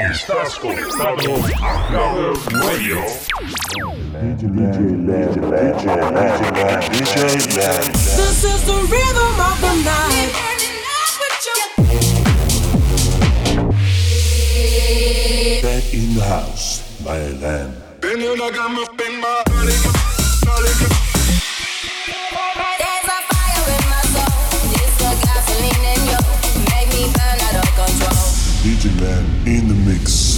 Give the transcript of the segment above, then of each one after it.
Estás conectado a Clubbers Radio. This is the rhythm of the night. Back in the house, my lamb. Man in the mix.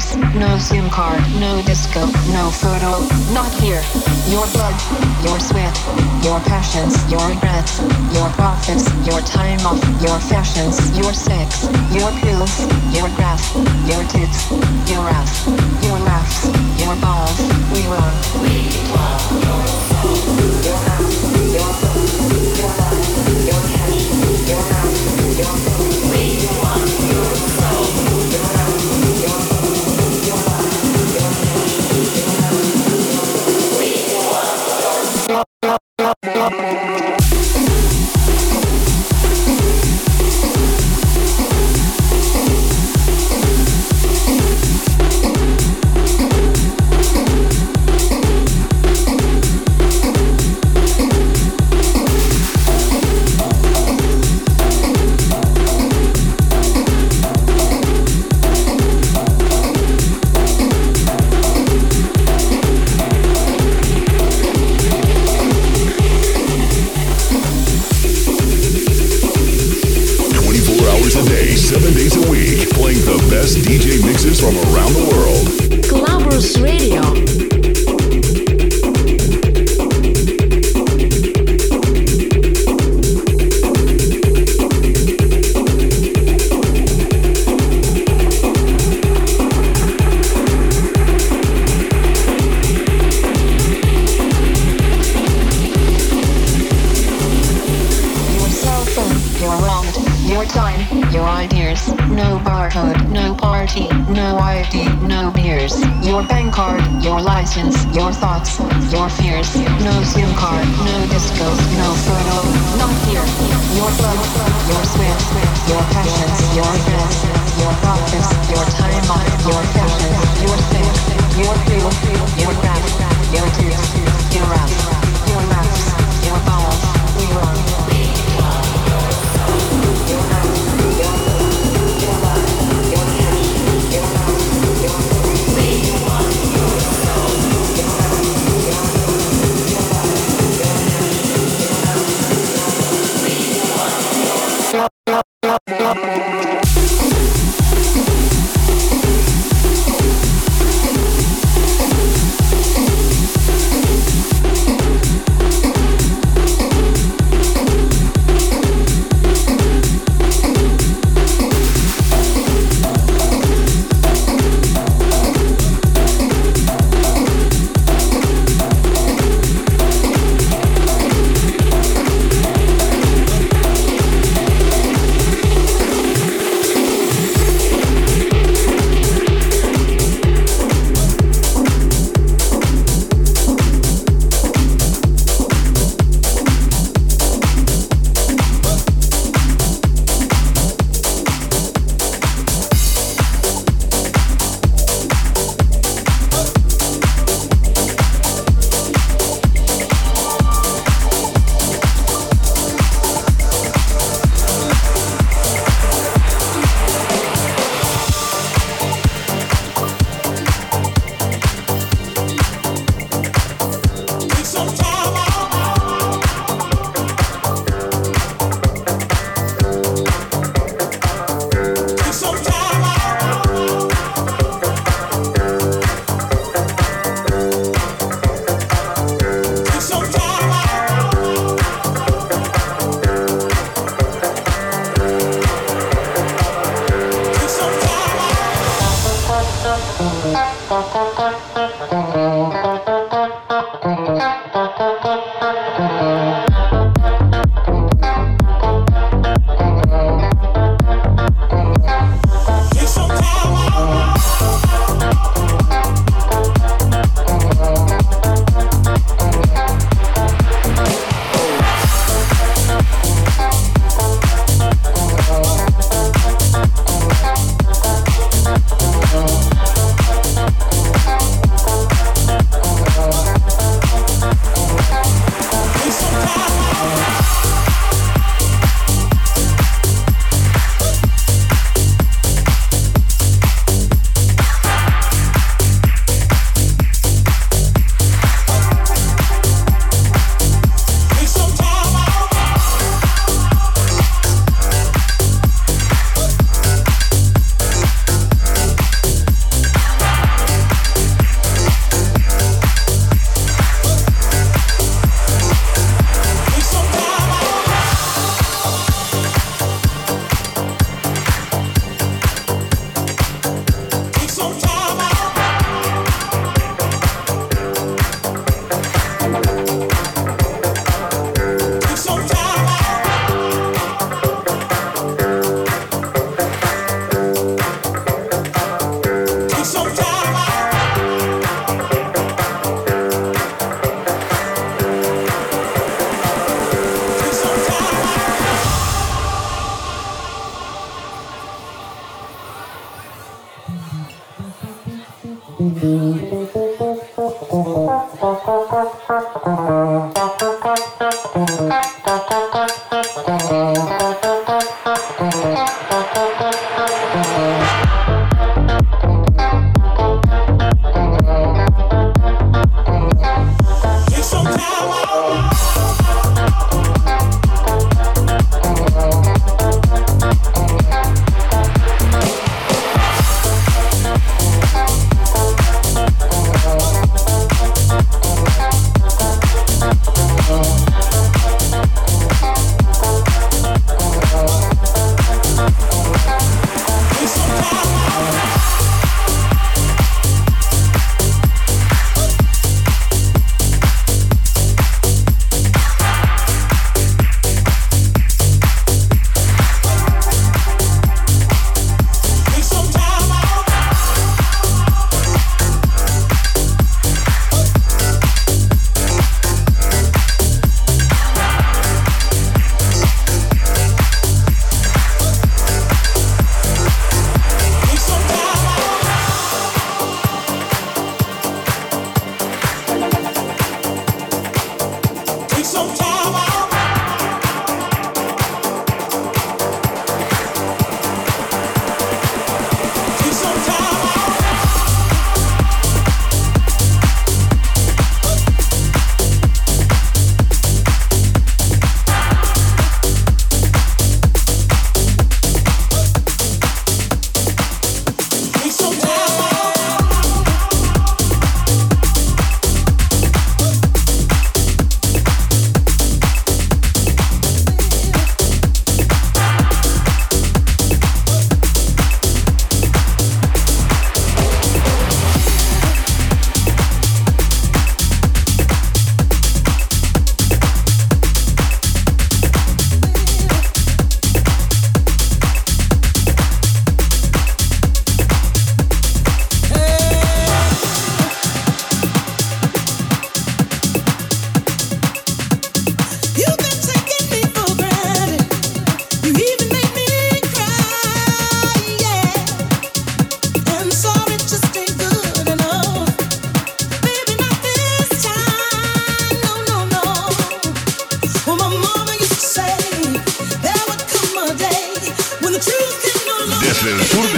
No SIM card, no disco, no photo, not here. Your blood, your sweat, your passions, your regrets, your profits, your time off, your fashions, your sex, your pills, your graph, your tits, your ass,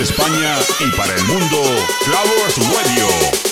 España y para el mundo, Flowers Radio.